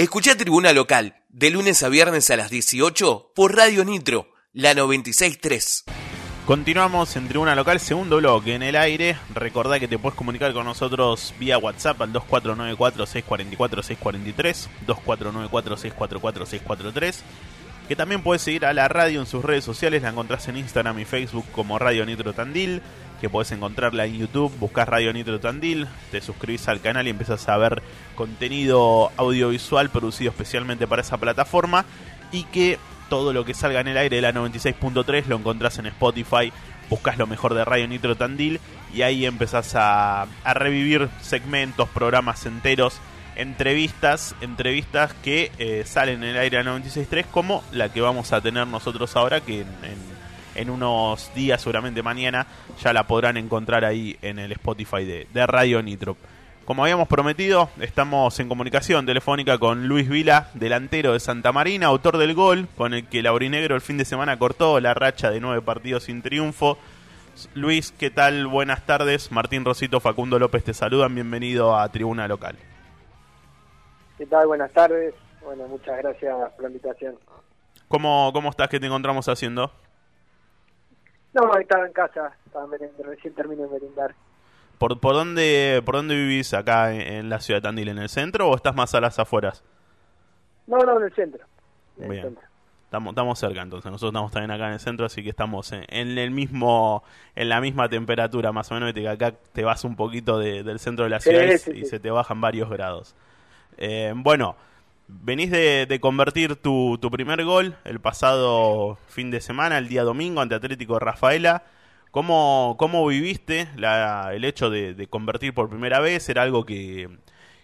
Escucha Tribuna Local, de lunes a viernes a las 18 por Radio Nitro, la 963. Continuamos en Tribuna Local, segundo bloque en el aire. Recordá que te puedes comunicar con nosotros vía WhatsApp al 2494-644-643, 2494-644-643. Que también puedes seguir a la radio en sus redes sociales, la encontrás en Instagram y Facebook como Radio Nitro Tandil, que puedes encontrarla en YouTube, buscas Radio Nitro Tandil, te suscribís al canal y empiezas a ver contenido audiovisual producido especialmente para esa plataforma y que todo lo que salga en el aire de la 96.3 lo encontrás en Spotify, buscas lo mejor de Radio Nitro Tandil y ahí empezás a, revivir segmentos, programas enteros, entrevistas, entrevistas que eh, salen en el aire la 96.3 como la que vamos a tener nosotros ahora que en, unos días, seguramente mañana, ya la podrán encontrar ahí en el Spotify de, de Radio Nitro. Como habíamos prometido, estamos en comunicación telefónica con Luis Vila, delantero de Santa Marina, autor del gol con el que Laurinegro el fin de semana cortó la racha de nueve partidos sin triunfo. Luis, ¿qué tal? Buenas tardes. Martín Rosito, Facundo López te saludan. Bienvenido a Tribuna Local. ¿Qué tal? Buenas tardes. Bueno, muchas gracias por la invitación. ¿Cómo, cómo estás? ¿Qué te encontramos haciendo? No, estaba en casa. Estaba recién terminé de merendar. ¿Por, por, dónde, ¿Por dónde vivís acá en, la ciudad de Tandil? ¿En el centro o estás más a las afueras? No, no, en el centro. Bien. Estamos, estamos cerca entonces, nosotros estamos también acá en el centro, así que estamos en, el mismo, en la misma temperatura más o menos, que acá te vas un poquito del centro de la ciudad y, se te bajan varios grados. Eh, bueno, venís de, convertir tu, primer gol el pasado fin de semana, el día domingo, ante Atlético Rafaela. ¿Cómo, cómo viviste el hecho de, convertir por primera vez? ¿Era algo que,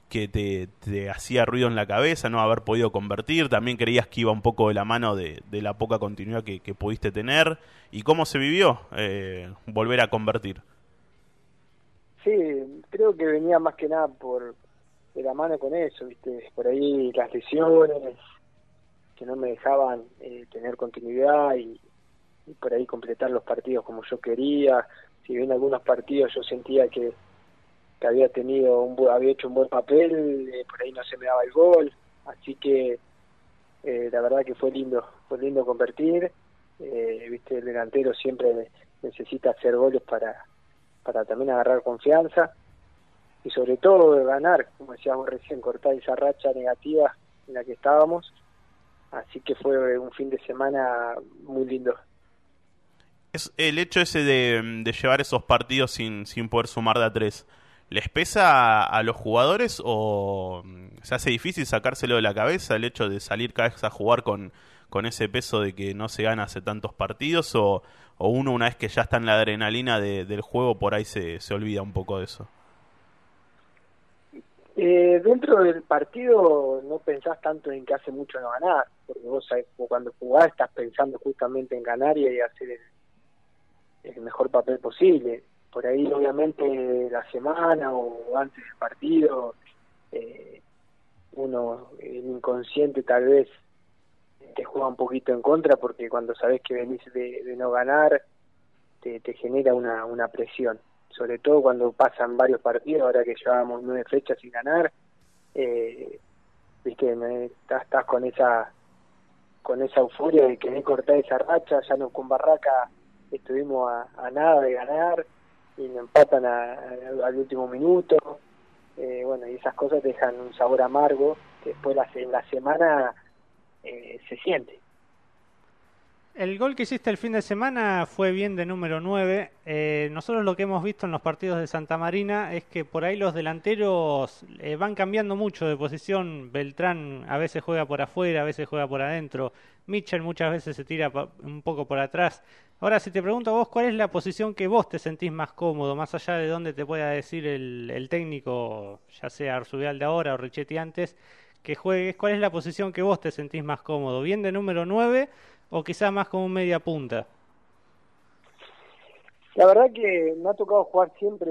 que te, hacía ruido en la cabeza no haber podido convertir? ¿También creías que iba un poco de la mano de, la poca continuidad que, que, pudiste tener? ¿Y cómo se vivió eh, volver a convertir? Sí, creo que venía más que nada por de la mano con eso, ¿viste? Por ahí las lesiones que no me dejaban eh, tener continuidad y, por ahí completar los partidos como yo quería. Si bien algunos partidos yo sentía que, que había tenido un había hecho un buen papel, eh, por ahí no se me daba el gol, así que eh, la verdad que fue lindo, fue lindo convertir. Eh, viste el delantero siempre necesita hacer goles para para también agarrar confianza y sobre todo ganar, como decíamos recién, cortar esa racha negativa en la que estábamos. Así que fue un fin de semana muy lindo el hecho ese de, llevar esos partidos sin, sin poder sumar de a tres, ¿les pesa a, los jugadores o se hace difícil sacárselo de la cabeza el hecho de salir cada vez a jugar con, con ese peso de que no se gana hace tantos partidos o, o uno una vez que ya está en la adrenalina del juego por ahí se, se olvida un poco de eso? Eh, dentro del partido no pensás tanto en que hace mucho no ganar, porque vos cuando jugás estás pensando justamente en ganar y hacer el, mejor papel posible. Por ahí, obviamente, la semana o antes del partido, eh, uno, el inconsciente tal vez te juega un poquito en contra porque cuando sabes que venís de, no ganar, te, genera una, una presión. Sobre todo cuando pasan varios partidos, ahora que llevamos nueve fechas sin ganar, eh, viste, estás, estás con esa con esa euforia de querer cortar esa racha, ya no con Barraca estuvimos a, nada de ganar y nos empatan al último minuto. Eh, bueno, y esas cosas dejan un sabor amargo que después la, en la semana eh, se siente. El gol que hiciste el fin de semana fue bien de número 9. Eh, nosotros lo que hemos visto en los partidos de Santa Marina es que por ahí los delanteros van cambiando mucho de posición. Beltrán a veces juega por afuera, a veces juega por adentro. Mitchell muchas veces se tira un poco por atrás. Ahora, si te pregunto a vos, ¿cuál es la posición que vos te sentís más cómodo, más allá de donde te pueda decir el, técnico, ya sea Arzubial de ahora o Richetti antes, que juegues? ¿Cuál es la posición que vos te sentís más cómodo? ¿Bien de número 9 o quizás más como media punta? La verdad que me ha tocado jugar siempre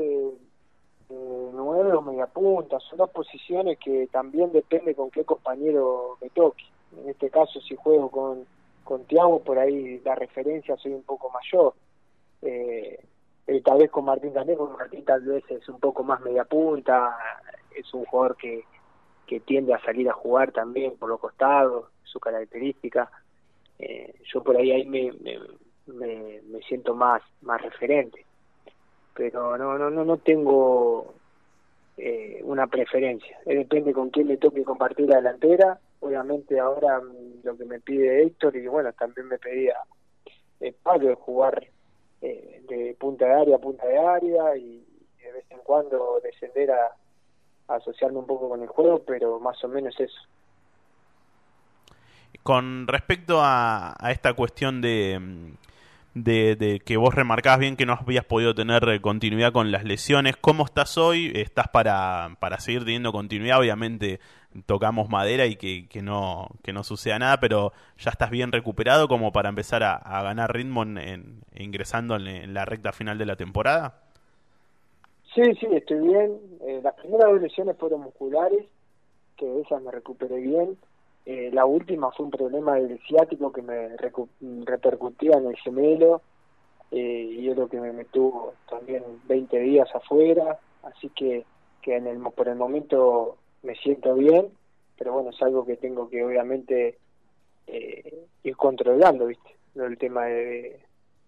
eh, 9 o media punta. Son dos posiciones que también depende con qué compañero me toque. En este caso, si juego con con Tiago por ahí la referencia soy un poco mayor. Eh, eh, tal vez con Martín también, porque Martín tal vez es un poco más media punta, es un jugador que, que tiende a salir a jugar también por los costados, su característica. Eh, yo por ahí ahí me, me, me, siento más más referente. Pero no no no no tengo eh, una preferencia. Depende con quién le toque compartir la delantera. Obviamente ahora mm, lo que me pide Héctor y bueno también me pedía eh, Pablo de jugar eh, de punta de área a punta de área y de vez en cuando descender a asociarme un poco con el juego pero más o menos eso con respecto a, esta cuestión de, de, que vos remarcabas bien que no habías podido tener eh, continuidad con las lesiones, ¿cómo estás hoy? ¿Estás para, para seguir teniendo continuidad? Obviamente tocamos madera y que, no, que no suceda nada, pero ya estás bien recuperado como para empezar a, ganar ritmo en, ingresando en, la recta final de la temporada. Sí, sí, estoy bien. Eh, las primeras lesiones fueron musculares, que esas me recuperé bien eh, la última fue un problema del ciático que me repercutía en el gemelo eh, y es lo que me, metuvo también 20 días afuera, así que, que en el, por el momento me siento bien, pero bueno, es algo que tengo que obviamente eh, ir controlando, ¿viste? El tema de,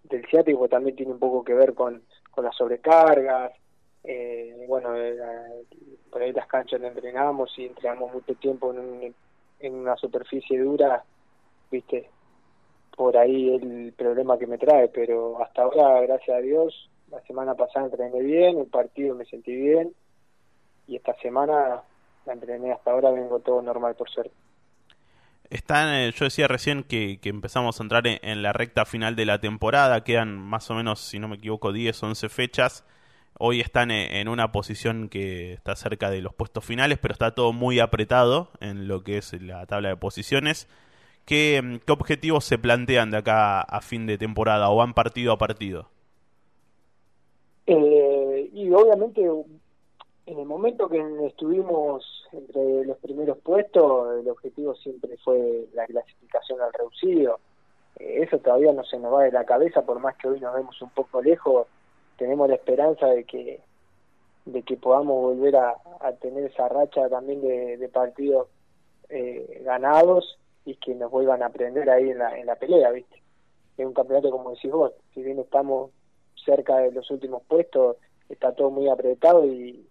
del ciático también tiene un poco que ver con, con las sobrecargas, eh, bueno, por ahí las canchas donde entrenamos y entrenamos mucho tiempo en un en una superficie dura, viste, por ahí el problema que me trae, pero hasta ahora, gracias a Dios, la semana pasada entrené bien, el partido me sentí bien, y esta semana la entrené hasta ahora, vengo todo normal por suerte. Están, eh, yo decía recién que, que empezamos a entrar en, la recta final de la temporada, quedan más o menos, si no me equivoco, 10, 11 fechas. Hoy están e, en una posición que está cerca de los puestos finales, pero está todo muy apretado en lo que es la tabla de posiciones. ¿Qué, mm, qué objetivos se plantean de acá a fin de temporada o van partido a partido? Eh, y obviamente en el momento que estuvimos entre los primeros puestos, el objetivo siempre fue la clasificación al reducido. Eh, eso todavía no se nos va de la cabeza, por más que hoy nos vemos un poco lejos, tenemos la esperanza de que de que podamos volver a, tener esa racha también de, partidos eh, ganados y que nos vuelvan a aprender ahí en la, en la pelea, ¿viste? Es un campeonato, como decís vos, si bien estamos cerca de los últimos puestos, está todo muy apretado y,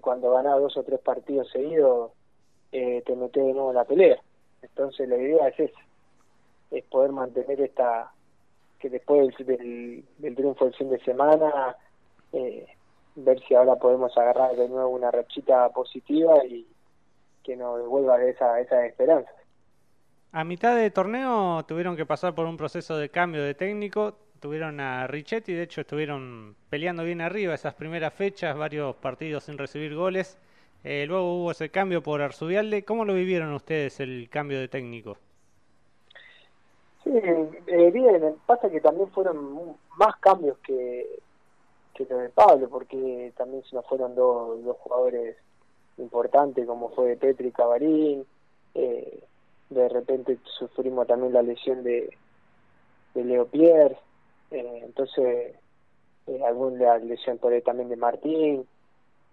cuando ganás dos o tres partidos seguidos, eh, te metes de nuevo en la pelea. Entonces la idea es esa, es poder mantener esta que después del, del, triunfo del fin de semana, eh, ver si ahora podemos agarrar de nuevo una rachita positiva y que nos devuelva esa, esa esperanza. A mitad de torneo tuvieron que pasar por un proceso de cambio de técnico, tuvieron a Richetti, de hecho estuvieron peleando bien arriba esas primeras fechas, varios partidos sin recibir goles. Eh, luego hubo ese cambio por Arzubialde. ¿Cómo lo vivieron ustedes el cambio de técnico? Eh, bien, pasa que también fueron más cambios que, que lo de Pablo, porque también se nos fueron dos, dos jugadores importantes como fue Petri y Cavarín, eh, de repente sufrimos también la lesión de, de Leo Pierre, eh, entonces eh, alguna lesión por ahí también de Martín,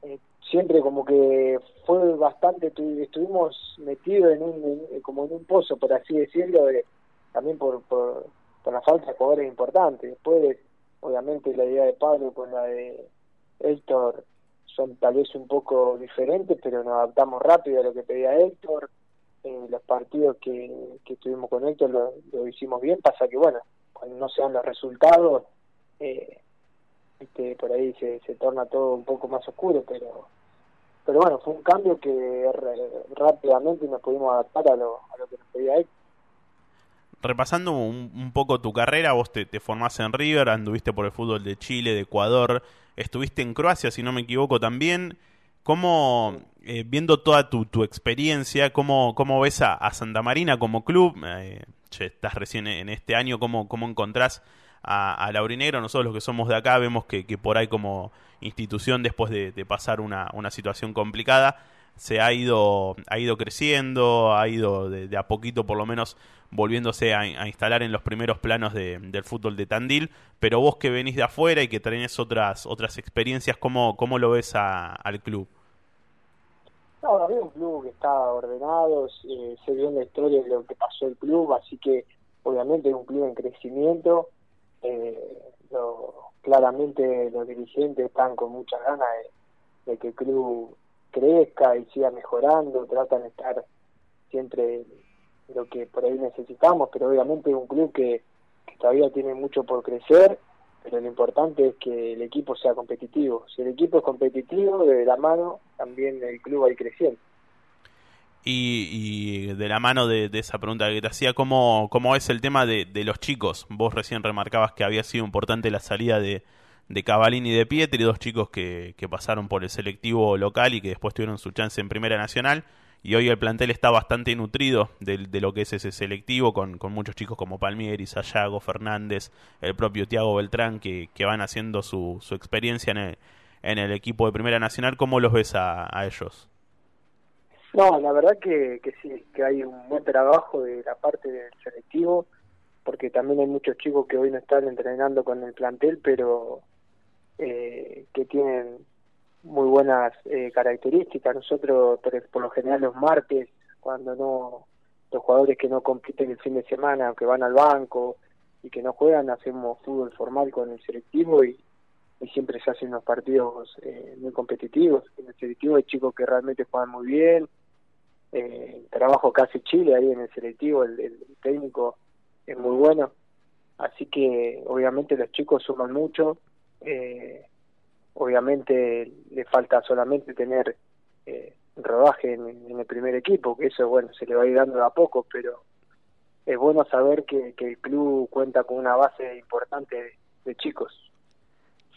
eh, siempre como que fue bastante, estuvimos metidos en un, como en un pozo, por así decirlo, de también por, por, la falta de jugadores importantes. Después, obviamente, la idea de Pablo con la de Héctor son tal vez un poco diferentes, pero nos adaptamos rápido a lo que pedía Héctor. Eh, los partidos que, que estuvimos con Héctor lo, hicimos bien. Pasa que, bueno, cuando no se dan los resultados, eh, este, por ahí se, se torna todo un poco más oscuro, pero pero bueno, fue un cambio que rápidamente nos pudimos adaptar a lo, a lo que nos pedía Héctor repasando un, poco tu carrera, vos te, te, formás en River, anduviste por el fútbol de Chile, de Ecuador, estuviste en Croacia, si no me equivoco, también. ¿Cómo, eh, viendo toda tu, tu experiencia, cómo, cómo ves a, Santa Marina como club? Eh, estás recién en este año, ¿cómo, cómo encontrás a, a, Laurinegro? Nosotros los que somos de acá vemos que, que por ahí como institución, después de, de pasar una, una situación complicada, se ha ido, ha ido creciendo, ha ido de, a poquito por lo menos volviéndose a, instalar en los primeros planos del fútbol de Tandil, pero vos que venís de afuera y que tenés otras, otras experiencias, ¿cómo, cómo lo ves al club? No, había un club que está ordenado, se vio en la historia de lo que pasó el club, así que obviamente es un club en crecimiento. Eh, claramente los dirigentes están con muchas ganas de, que el club crezca y siga mejorando, tratan de estar siempre lo que por ahí necesitamos, pero obviamente es un club que, todavía tiene mucho por crecer, pero lo importante es que el equipo sea competitivo. Si el equipo es competitivo, de la mano también el club va a ir creciendo. Y, de la mano de, esa pregunta que te hacía, ¿cómo, cómo es el tema de, los chicos? Vos recién remarcabas que había sido importante la salida de, de Cavalini y de Pietri, dos chicos que, que pasaron por el selectivo local y que después tuvieron su chance en Primera Nacional y hoy el plantel está bastante nutrido de, lo que es ese selectivo, con, muchos chicos como Palmieri, Sayago, Fernández, el propio Tiago Beltrán, que, van haciendo su, su experiencia en el, en el, equipo de Primera Nacional. ¿Cómo los ves a, ellos? No, la verdad que, que sí, que hay un buen trabajo de la parte del selectivo, porque también hay muchos chicos que hoy no están entrenando con el plantel, pero eh, que tienen muy buenas eh, características. Nosotros, por, lo general, los martes, cuando no los jugadores que no compiten el fin de semana, que van al banco y que no juegan, hacemos fútbol formal con el selectivo y, siempre se hacen unos partidos eh, muy competitivos. En el selectivo hay chicos que realmente juegan muy bien. Eh, trabajo casi Chile ahí en el selectivo, el, el técnico es muy bueno. Así que obviamente los chicos suman mucho. Eh, obviamente le falta solamente tener eh, rodaje en, el primer equipo, que eso bueno se le va a ir dando a poco, pero es bueno saber que, el club cuenta con una base importante de, chicos.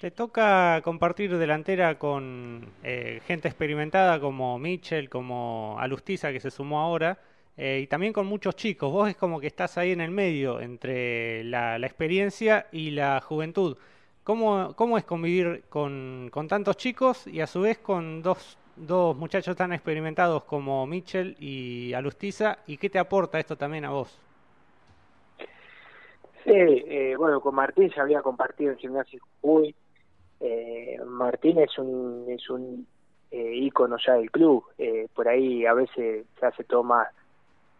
Te toca compartir delantera con eh, gente experimentada como Mitchell, como Alustiza que se sumó ahora, eh, y también con muchos chicos. Vos es como que estás ahí en el medio entre la experiencia y la juventud. ¿Cómo, cómo es convivir con, con, tantos chicos y a su vez con dos, dos muchachos tan experimentados como Mitchell y Alustiza? ¿Y qué te aporta esto también a vos? Sí, eh, bueno, con Martín se había compartido en Gimnasio. Eh, Martín es un, es un eh, ícono ya del club. Eh, por ahí a veces se hace todo más,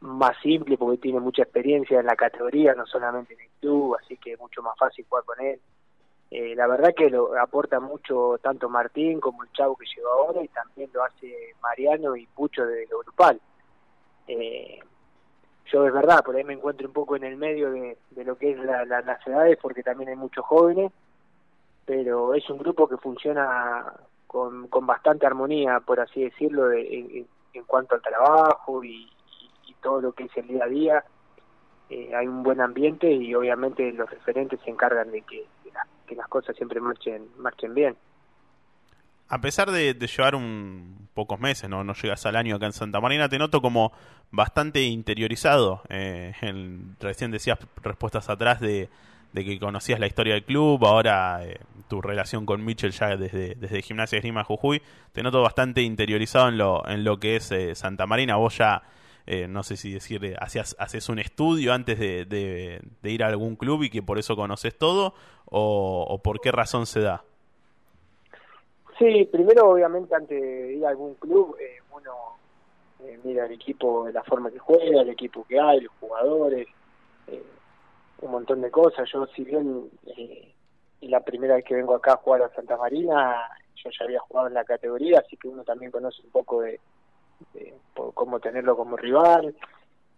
más simple porque tiene mucha experiencia en la categoría, no solamente en el club, así que es mucho más fácil jugar con él. Eh, la verdad que lo aporta mucho tanto Martín como el Chavo que llegó ahora y también lo hace Mariano y Pucho de lo grupal. Eh, yo es verdad, por ahí me encuentro un poco en el medio de, lo que es la, las edades porque también hay muchos jóvenes, pero es un grupo que funciona con, con bastante armonía, por así decirlo, en, cuanto al trabajo y, todo lo que es el día a día. Eh, hay un buen ambiente y obviamente los referentes se encargan de que que las cosas siempre marchen, marchen bien. A pesar de, llevar un pocos meses, ¿no? no llegas al año acá en Santa Marina, te noto como bastante interiorizado. Eh, recién decías respuestas atrás de, que conocías la historia del club, ahora eh, tu relación con Mitchell ya desde, desde Gimnasia Esgrima Jujuy, te noto bastante interiorizado en lo, en lo que es eh, Santa Marina. Vos ya eh, no sé si decir, hacías, haces un estudio antes de, de, ir a algún club y que por eso conoces todo, o, por qué razón se da? Sí, primero obviamente antes de ir a algún club, eh, uno eh, mira el equipo, la forma que juega, el equipo que hay, los jugadores, eh, un montón de cosas. Yo si bien la primera vez que vengo acá a jugar a Santa Marina, yo ya había jugado en la categoría, así que uno también conoce un poco de, eh, por cómo tenerlo como rival.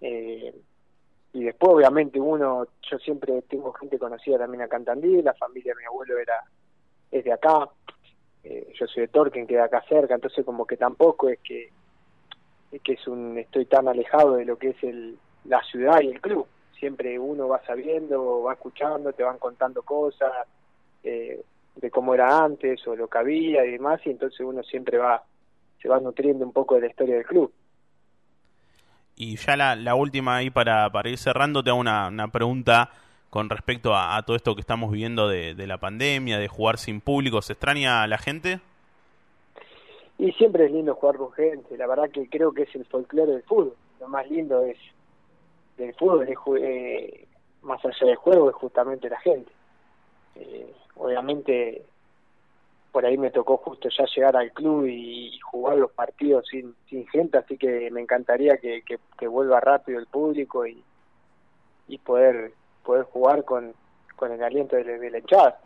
Eh, y después, obviamente, uno, yo siempre tengo gente conocida también acá en Tandil, la familia de mi abuelo era es de acá, eh, yo soy de Torquín, queda acá cerca, entonces como que tampoco es que es que es un estoy tan alejado de lo que es el la ciudad y el club. Siempre uno va sabiendo, va escuchando, te van contando cosas eh, de cómo era antes o lo que había y demás, y entonces uno siempre va se va nutriendo un poco de la historia del club. Y ya la, la última ahí para, para ir cerrando, te hago una, una pregunta con respecto a, todo esto que estamos viviendo de, de, la pandemia, de jugar sin público. ¿Se extraña a la gente? Y siempre es lindo jugar con gente. La verdad que creo que es el folclore del fútbol. Lo más lindo es del fútbol, es, eh, más allá del juego, es justamente la gente. Eh, obviamente por ahí me tocó justo ya llegar al club y, jugar los partidos sin, gente, así que me encantaría que, que, vuelva rápido el público y, y poder poder jugar con, con el aliento de, de la hinchada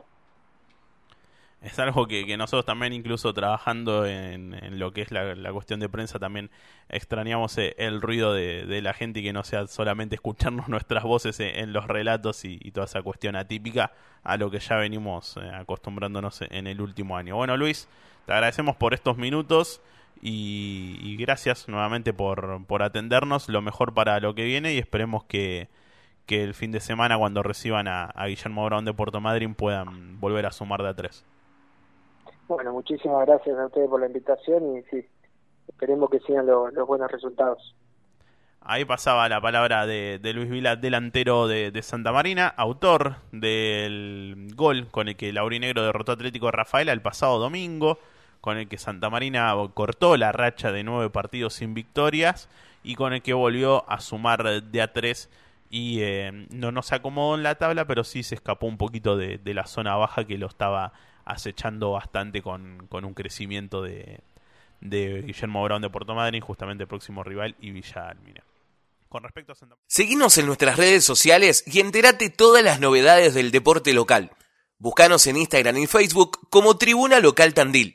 es algo que, nosotros también, incluso trabajando en, lo que es la, cuestión de prensa, también extrañamos eh, el ruido de, la gente y que no sea solamente escucharnos nuestras voces en, los relatos y, toda esa cuestión atípica a lo que ya venimos eh, acostumbrándonos en el último año. Bueno, Luis, te agradecemos por estos minutos y, gracias nuevamente por, por atendernos. Lo mejor para lo que viene y esperemos que, que el fin de semana, cuando reciban a, a Guillermo Brown de Puerto Madryn, puedan volver a sumar de a tres. Bueno, muchísimas gracias a ustedes por la invitación y sí, esperemos que sigan los buenos resultados. Ahí pasaba la palabra de, Luis Vila, delantero de, Santa Marina, autor del gol con el que Laurinegro derrotó a Atlético Rafaela el pasado domingo, con el que Santa Marina cortó la racha de nueve partidos sin victorias y con el que volvió a sumar de a tres y eh, no nos acomodó en la tabla, pero sí se escapó un poquito de la zona baja que lo estaba acechando bastante con, con un crecimiento de, de Guillermo Brown de Puerto Madryn, justamente próximo rival, y Villa Almina. Con respecto a Santa... Seguinos en nuestras redes sociales y entérate todas las novedades del deporte local. Búscanos en Instagram y Facebook como Tribuna Local Tandil.